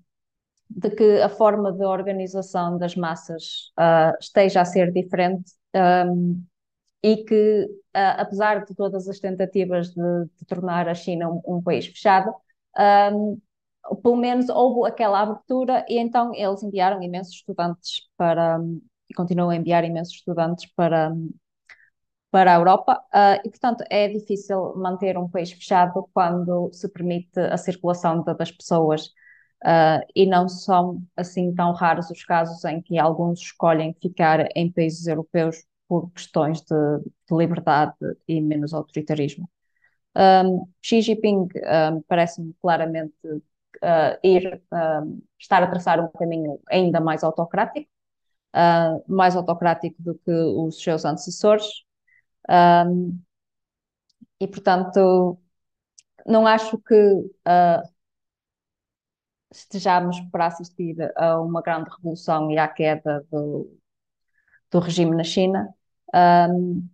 de que a forma de organização das massas uh, esteja a ser diferente um, e que, uh, apesar de todas as tentativas de, de tornar a China um, um país fechado, um, pelo menos houve aquela abertura e então eles enviaram imensos estudantes para, e continuam a enviar imensos estudantes para, para a Europa. Uh, e, portanto, é difícil manter um país fechado quando se permite a circulação de, das pessoas. Uh, e não são assim tão raros os casos em que alguns escolhem ficar em países europeus por questões de, de liberdade e menos autoritarismo. Um, Xi Jinping um, parece-me claramente uh, ir um, estar a traçar um caminho ainda mais autocrático, uh, mais autocrático do que os seus antecessores. e, portanto, não acho que uh, estejamos para assistir a uma grande revolução e à queda do, do regime na China, um,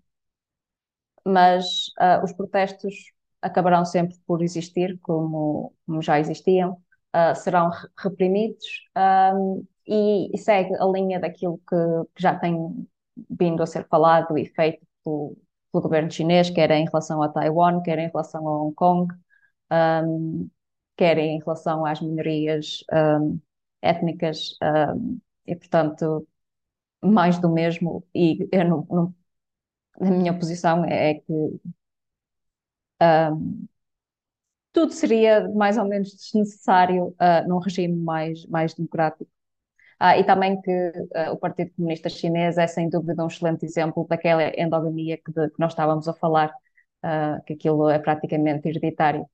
mas uh, os protestos acabarão sempre por existir, como, como já existiam, uh, serão reprimidos um, e, e, segue a linha daquilo que, que, já tem vindo a ser falado e feito pelo, pelo governo chinês, quer em relação a Taiwan, quer em relação a Hong Kong, um, quer em relação às minorias um, étnicas, e portanto, mais do mesmo. E eu não, não, a minha posição é que um, tudo seria mais ou menos desnecessário uh, num regime mais, mais democrático. Ah, e também que uh, o Partido Comunista Chinês é sem dúvida um excelente exemplo daquela endogamia que, de, que nós estávamos a falar, uh, que aquilo é praticamente hereditário.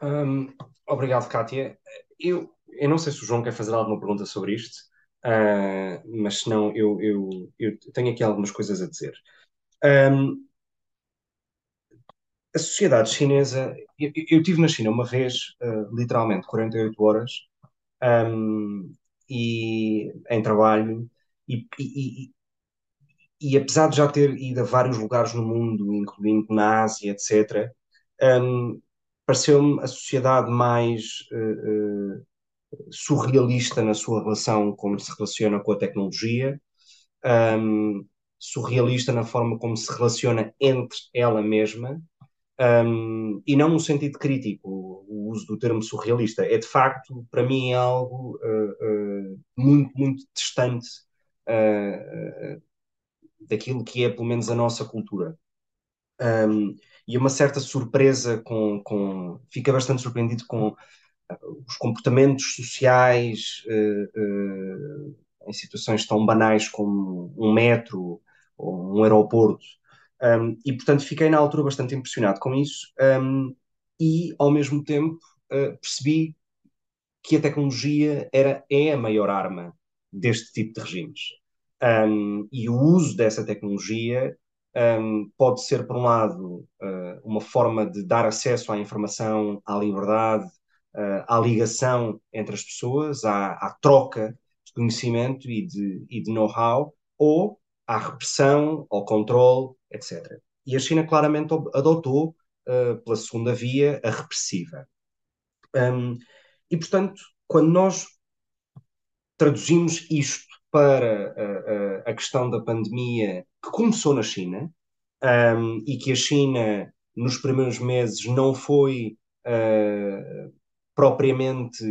Um, obrigado, Kátia. Eu, eu não sei se o João quer fazer alguma pergunta sobre isto, uh, mas se não, eu, eu, eu tenho aqui algumas coisas a dizer. Um, a sociedade chinesa, eu, eu estive na China uma vez, uh, literalmente 48 horas, um, e, em trabalho, e, e, e, apesar de já ter ido a vários lugares no mundo, incluindo na Ásia, etc., um, pareceu-me a sociedade mais uh, surrealista na sua relação como se relaciona com a tecnologia, um, surrealista na forma como se relaciona entre ela mesma, um, e não no sentido crítico, o uso do termo surrealista. É de facto, para mim, é algo uh, uh, muito, muito distante uh, daquilo que é, pelo menos, a nossa cultura. Um, e uma certa surpresa com, com. Fica bastante surpreendido com os comportamentos sociais em situações tão banais como um metro ou um aeroporto um, e, portanto, fiquei na altura bastante impressionado com isso um, e, ao mesmo tempo, uh, percebi que a tecnologia era, é a maior arma deste tipo de regimes. Um, e o uso dessa tecnologia pode ser, por um lado, uh, uma forma de dar acesso à informação, à liberdade, uh, à ligação entre as pessoas, à, à troca de conhecimento e de, e de know-how, ou à repressão, ao controle, etc. E a China claramente adotou, uh, pela segunda via, a repressiva. Um, e, portanto, quando nós traduzimos isto para uh, uh, a questão da pandemia que começou na China um, e que a China, nos primeiros meses, não foi propriamente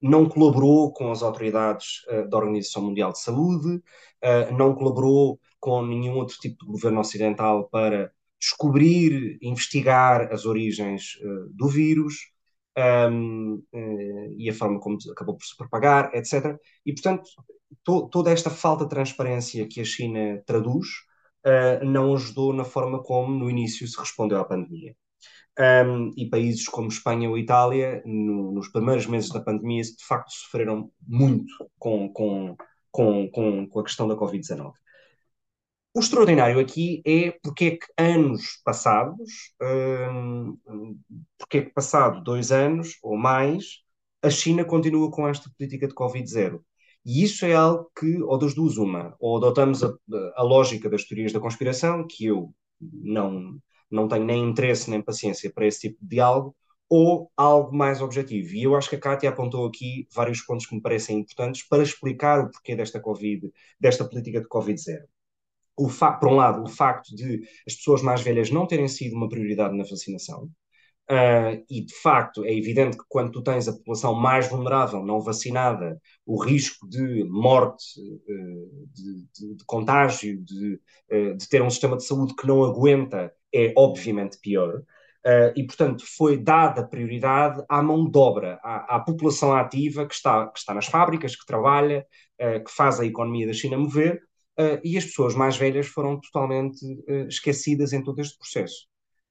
não colaborou com as autoridades uh, da Organização Mundial de Saúde, uh, não colaborou com nenhum outro tipo de governo ocidental para descobrir, investigar as origens uh, do vírus um, e a forma como acabou por se propagar, etc. E, portanto, to toda esta falta de transparência que a China traduz não ajudou na forma como, no início, se respondeu à pandemia. Um, e países como Espanha ou Itália, no, nos primeiros meses da pandemia, de facto sofreram muito com, com, com, com, com a questão da Covid-19. O extraordinário aqui é porque é que anos passados, um, porque é que passado dois anos ou mais, a China continua com esta política de Covid-0. E isso é algo que, ou das duas, uma, ou adotamos a, a lógica das teorias da conspiração, que eu não, não tenho nem interesse nem paciência para esse tipo de diálogo, ou algo mais objetivo. E eu acho que a Kátia apontou aqui vários pontos que me parecem importantes para explicar o porquê desta Covid, desta política de Covid-0. Por um lado, o facto de as pessoas mais velhas não terem sido uma prioridade na vacinação, Uh, e de facto é evidente que quando tu tens a população mais vulnerável, não vacinada, o risco de morte, uh, de, de, de, contágio, de, uh, de, ter um sistema de saúde que não aguenta é obviamente pior. e portanto foi dada prioridade à mão de obra, à, à população ativa que está, que está nas fábricas, que trabalha, que faz a economia da China mover, e as pessoas mais velhas foram totalmente esquecidas em todo este processo.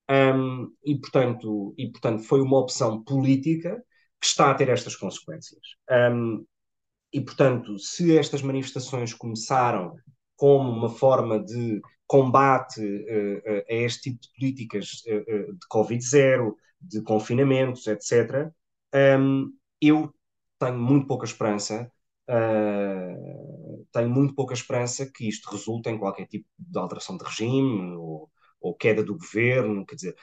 Um, e, portanto, e, portanto, foi uma opção política que está a ter estas consequências. Um, e, portanto, se estas manifestações começaram como uma forma de combate uh, a este tipo de políticas uh, de Covid-0, de confinamentos, etc., um, eu tenho muito pouca esperança, uh, tenho muito pouca esperança que isto resulte em qualquer tipo de alteração de regime ou, ou queda do governo, quer dizer,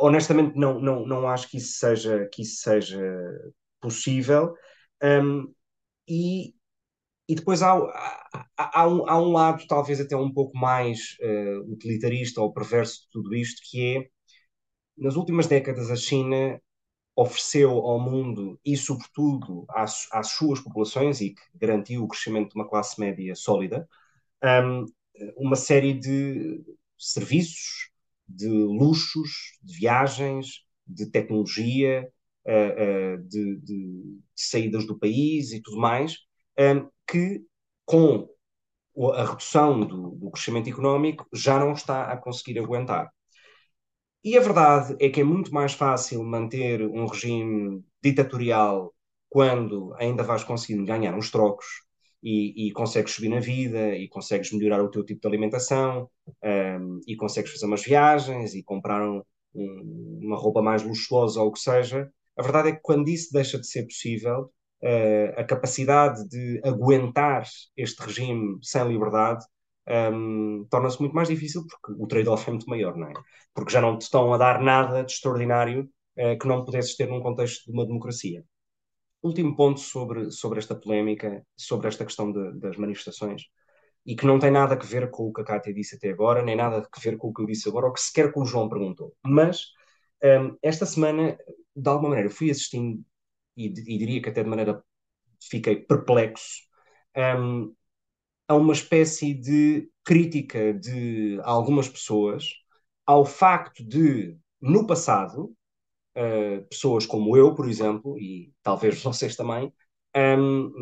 honestamente não, não, não acho que isso seja, que isso seja possível. Um, e, e depois há, há, há, um, há um lado, talvez até um pouco mais uh, utilitarista ou perverso de tudo isto, que é, nas últimas décadas, a China ofereceu ao mundo e, sobretudo, às, às, suas populações e que garantiu o crescimento de uma classe média sólida, um, uma série de serviços, de luxos, de viagens, de tecnologia, uh, uh, de, de, de, saídas do país e tudo mais, um, que com a redução do, do crescimento económico já não está a conseguir aguentar. E a verdade é que é muito mais fácil manter um regime ditatorial quando ainda vais conseguindo ganhar uns trocos e, e, consegues subir na vida e consegues melhorar o teu tipo de alimentação um, e consegues fazer umas viagens e comprar um, um, uma roupa mais luxuosa ou o que seja. A verdade é que quando isso deixa de ser possível, a capacidade de aguentar este regime sem liberdade um, torna-se muito mais difícil porque o trade-off é muito maior, não é? Porque já não te estão a dar nada de extraordinário uh, que não pudesses ter num contexto de uma democracia. Último ponto sobre, sobre esta polémica, sobre esta questão de, das manifestações, e que não tem nada a ver com o que a Cátia disse até agora, nem nada a ver com o que eu disse agora, ou que sequer com o João perguntou. Mas um, esta semana, de alguma maneira, fui assistindo, e, e diria que até de maneira fiquei perplexo, um, a uma espécie de crítica de algumas pessoas ao facto de, no passado, uh, pessoas como eu, por exemplo, e talvez vocês também, um,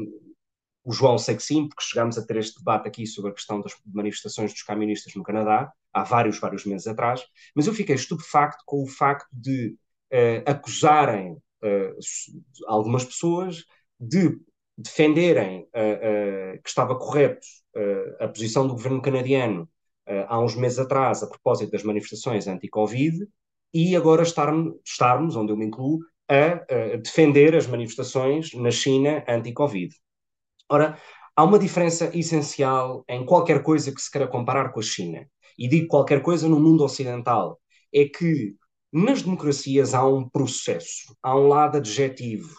o João sei que sim, porque chegámos a ter este debate aqui sobre a questão das manifestações dos caministas no Canadá, há vários, vários meses atrás, mas eu fiquei estupefacto com o facto de uh, acusarem uh, algumas pessoas de defenderem uh, que estava correto a posição do governo canadiano há uns meses atrás a propósito das manifestações anti-Covid e agora estarmos, estarmos, onde eu me incluo, a, a defender as manifestações na China anti-Covid. Ora, há uma diferença essencial em qualquer coisa que se queira comparar com a China. E digo qualquer coisa no mundo ocidental. É que nas democracias há um processo, há um lado adjetivo,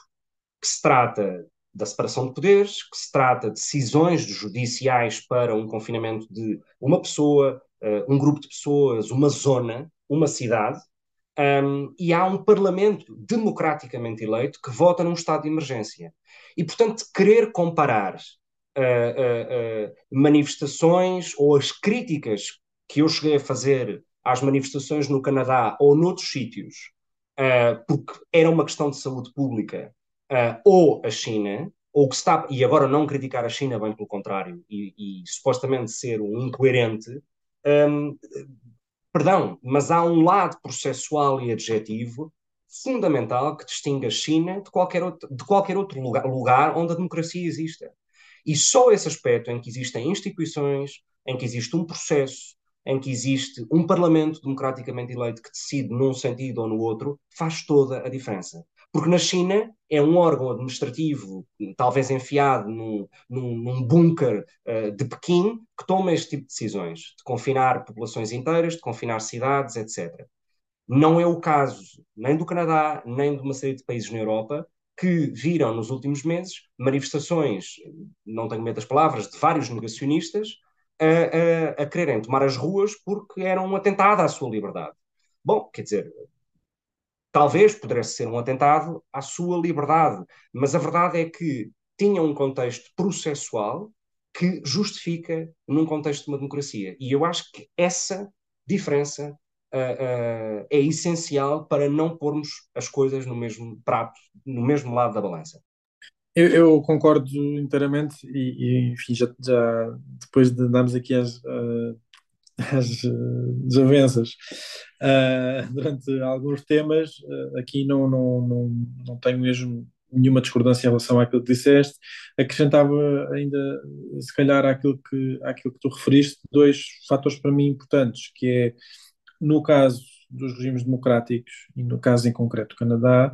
que se trata da separação de poderes, que se trata de decisões judiciais para um confinamento de uma pessoa, uh, um grupo de pessoas, uma zona, uma cidade, um, e há um Parlamento democraticamente eleito que vota num estado de emergência. E, portanto, querer comparar uh, uh, manifestações ou as críticas que eu cheguei a fazer às manifestações no Canadá ou noutros sítios, porque era uma questão de saúde pública, uh, ou a China, ou que está, e agora não criticar a China, bem pelo contrário, e, e supostamente ser um incoerente, um, perdão, mas há um lado processual e adjetivo fundamental que distingue a China de qualquer outro, de qualquer outro lugar, lugar onde a democracia exista. E só esse aspecto em que existem instituições, em que existe um processo, em que existe um parlamento democraticamente eleito que decide num sentido ou no outro, faz toda a diferença. Porque na China é um órgão administrativo, talvez enfiado num, num, num bunker uh, de Pequim, que toma este tipo de decisões, de confinar populações inteiras, de confinar cidades, etc. Não é o caso nem do Canadá, nem de uma série de países na Europa, que viram nos últimos meses manifestações, não tenho medo das palavras, de vários negacionistas a, a, a quererem tomar as ruas porque eram um atentado à sua liberdade. Bom, quer dizer, talvez pudesse ser um atentado à sua liberdade, mas a verdade é que tinha um contexto processual que justifica num contexto de uma democracia. E eu acho que essa diferença uh, uh, é essencial para não pormos as coisas no mesmo prato, no mesmo lado da balança. Eu, eu concordo inteiramente e, e enfim, já, já, depois de darmos aqui as, as desavenças uh, durante alguns temas. Aqui não, não, não, não tenho mesmo nenhuma discordância em relação àquilo que disseste. Acrescentava ainda, se calhar, àquilo que, àquilo que tu referiste, dois fatores para mim importantes, que é, no caso dos regimes democráticos, e no caso em concreto do Canadá,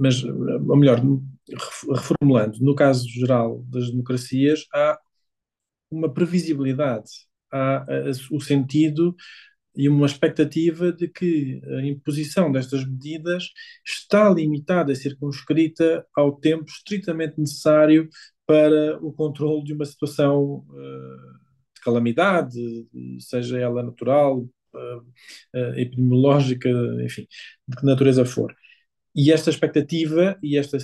mas, ou melhor, reformulando, no caso geral das democracias, há uma previsibilidade há o sentido e uma expectativa de que a imposição destas medidas está limitada e circunscrita ao tempo estritamente necessário para o controle de uma situação uh, de calamidade, seja ela natural, uh, uh, epidemiológica, enfim, de que natureza for. E esta expectativa e esta,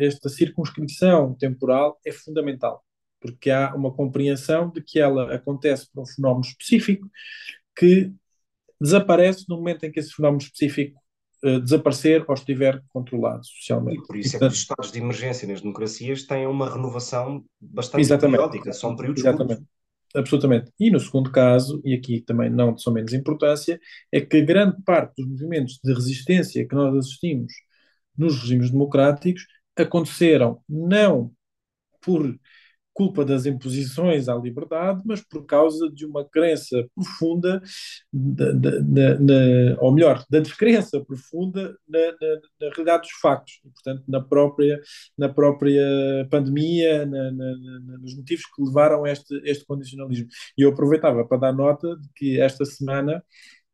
esta circunscrição temporal é fundamental, porque há uma compreensão de que ela acontece por um fenómeno específico que desaparece no momento em que esse fenómeno específico uh, desaparecer ou estiver controlado socialmente. E por isso e, portanto, é que os estados de emergência nas democracias têm uma renovação bastante exatamente, periódica, são períodos Exatamente. Curtos. Absolutamente. E no segundo caso, e aqui também não de só menos importância, é que grande parte dos movimentos de resistência que nós assistimos nos regimes democráticos aconteceram não por culpa das imposições à liberdade, mas por causa de uma crença profunda, ou melhor, da descrença profunda na, na, na, realidade dos factos, e, portanto, na própria, na própria pandemia, na, nos motivos que levaram a este, este condicionalismo. E eu aproveitava para dar nota de que esta semana,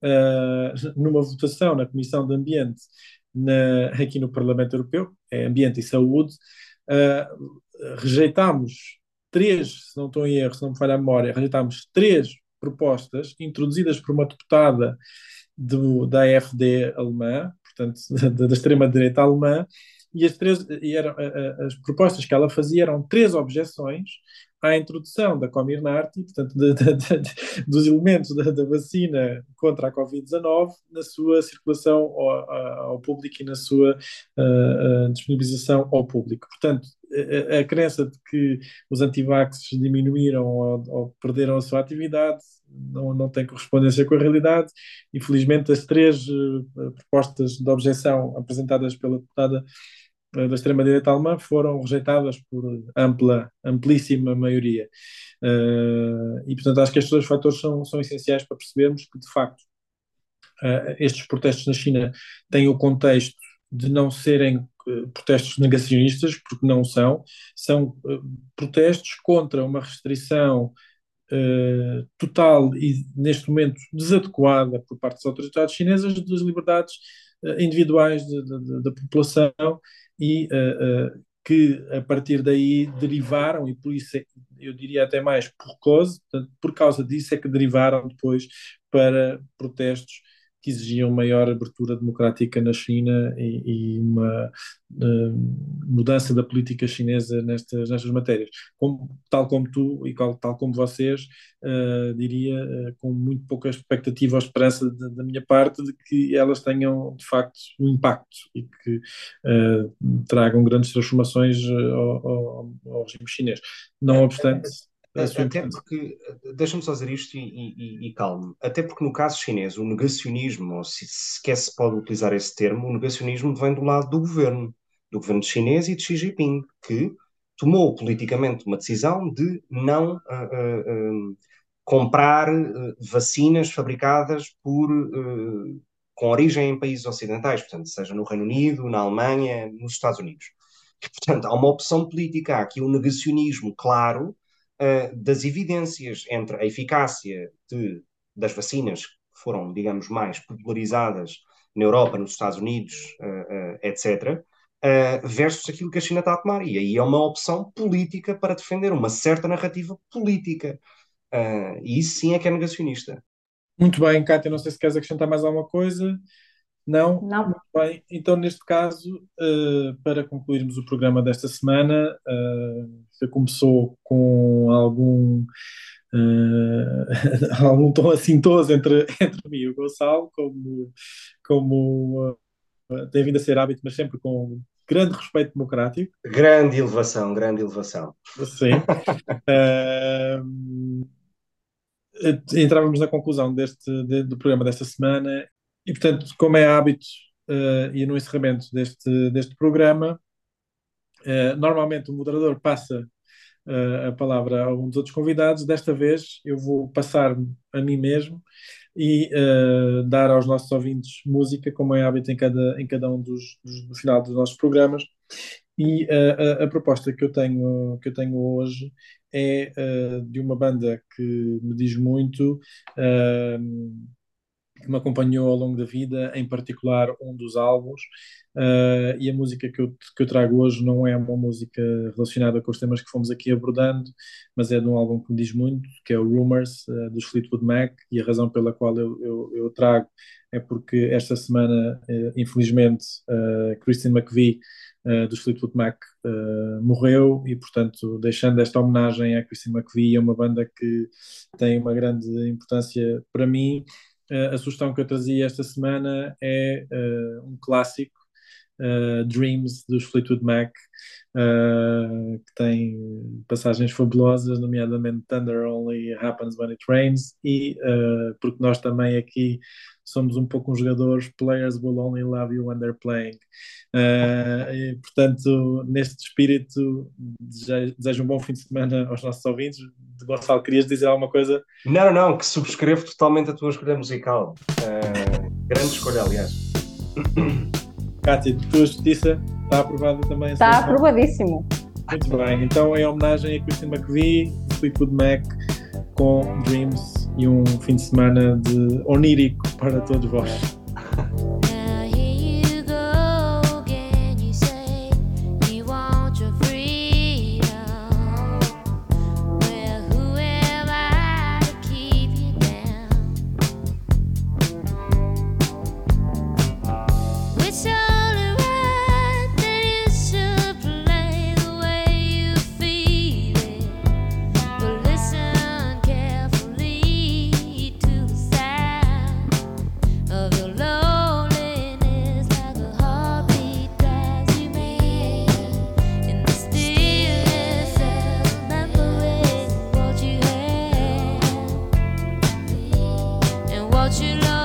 uh, numa votação na Comissão de Ambiente na, aqui no Parlamento Europeu, é Ambiente e Saúde, uh, rejeitámos três, se não estou em erro, se não me falha a memória, rejeitámos três propostas introduzidas por uma deputada do, da AfD alemã, portanto, da, da extrema-direita alemã, e as, três, e eram, as propostas que ela fazia eram três objeções à introdução da Comirnaty, portanto, de, de, de, dos elementos da, da, vacina contra a Covid-19 na sua circulação ao, ao, público e na sua uh, disponibilização ao público. Portanto, a, a crença de que os antivaxes diminuíram ou, ou, perderam a sua atividade não, não tem correspondência com a realidade. Infelizmente, as três uh, propostas de objeção apresentadas pela deputada da extrema-direita alemã foram rejeitadas por ampla, amplíssima maioria. Uh, e, portanto, acho que estes dois fatores são, são essenciais para percebermos que, de facto, uh, estes protestos na China têm o contexto de não serem uh, protestos negacionistas, porque não são, são protestos contra uma restrição total e, neste momento, desadequada por parte das autoridades chinesas das liberdades individuais de, de, de, da população e uh, uh, que a partir daí derivaram, e por isso é, eu diria até mais por causa, portanto, por causa disso é que derivaram depois para protestos que exigiam maior abertura democrática na China e, e uma uh, mudança da política chinesa nestas, nestas matérias. Como, tal como tu e tal, tal como vocês, uh, diria uh, com muito pouca expectativa ou esperança de, da minha parte de que elas tenham de facto um impacto e que tragam grandes transformações ao, ao, ao regime chinês. Não obstante até porque, deixa-me só dizer isto e, e, e calmo, até porque no caso chinês o negacionismo, ou se sequer se pode utilizar esse termo, o negacionismo vem do lado do governo, do governo chinês e de Xi Jinping, que tomou politicamente uma decisão de não uh, uh, uh, comprar vacinas fabricadas por, com origem em países ocidentais, portanto, seja no Reino Unido, na Alemanha, nos Estados Unidos. E, portanto, há uma opção política, há aqui um negacionismo claro uh, das evidências entre a eficácia de, das vacinas que foram, digamos, mais popularizadas na Europa, nos Estados Unidos, uh, uh, etc., versus aquilo que a China está a tomar. E aí é uma opção política para defender uma certa narrativa política. e isso sim é que é negacionista. Muito bem, Cátia, não sei se queres acrescentar mais alguma coisa. Não? Não. Muito bem. Então, neste caso, uh, para concluirmos o programa desta semana, uh, você começou com algum, uh, algum tom assintoso entre, entre mim e o Gonçalo, como, como tem vindo a ser hábito, mas sempre com grande respeito democrático. Grande elevação, grande elevação. Sim. entrávamos na conclusão deste, de, do programa desta semana e, portanto, como é hábito uh, e no encerramento deste, deste programa, uh, normalmente o moderador passa uh, a palavra a um dos outros convidados. Desta vez eu vou passar a mim mesmo e dar aos nossos ouvintes música, como é hábito em cada, em cada um dos, dos no final dos nossos programas. E a, a, proposta que eu tenho, que eu tenho hoje é de uma banda que me diz muito que me acompanhou ao longo da vida, em particular um dos álbuns. Uh, e a música que eu, que eu trago hoje não é uma música relacionada com os temas que fomos aqui abordando, mas é de um álbum que me diz muito, que é o Rumors, uh, dos Fleetwood Mac, e a razão pela qual eu, eu, eu trago é porque esta semana, uh, infelizmente, Christine McVie, dos Fleetwood Mac, morreu, e portanto, deixando esta homenagem à Christine McVie, é uma banda que tem uma grande importância para mim, a sugestão que eu trazia esta semana é uh, um clássico, uh, Dreams, dos Fleetwood Mac, uh, que tem passagens fabulosas, nomeadamente Thunder Only Happens When It Rains, e porque nós também aqui somos um pouco uns jogadores, players will only love you when they're playing. Uh, e, portanto, neste espírito, desejo um bom fim de semana aos nossos ouvintes. Gonçalo, querias dizer alguma coisa? Não, não, que subscrevo totalmente a tua escolha musical. Uh, grande escolha, aliás. Cátia, tua justiça está aprovada também? Está aprovadíssimo. Muito bem, então em homenagem a Christine McVie, Fleetwood Mac, com Dreams e um fim de semana de onírico para todos vós. 抹去了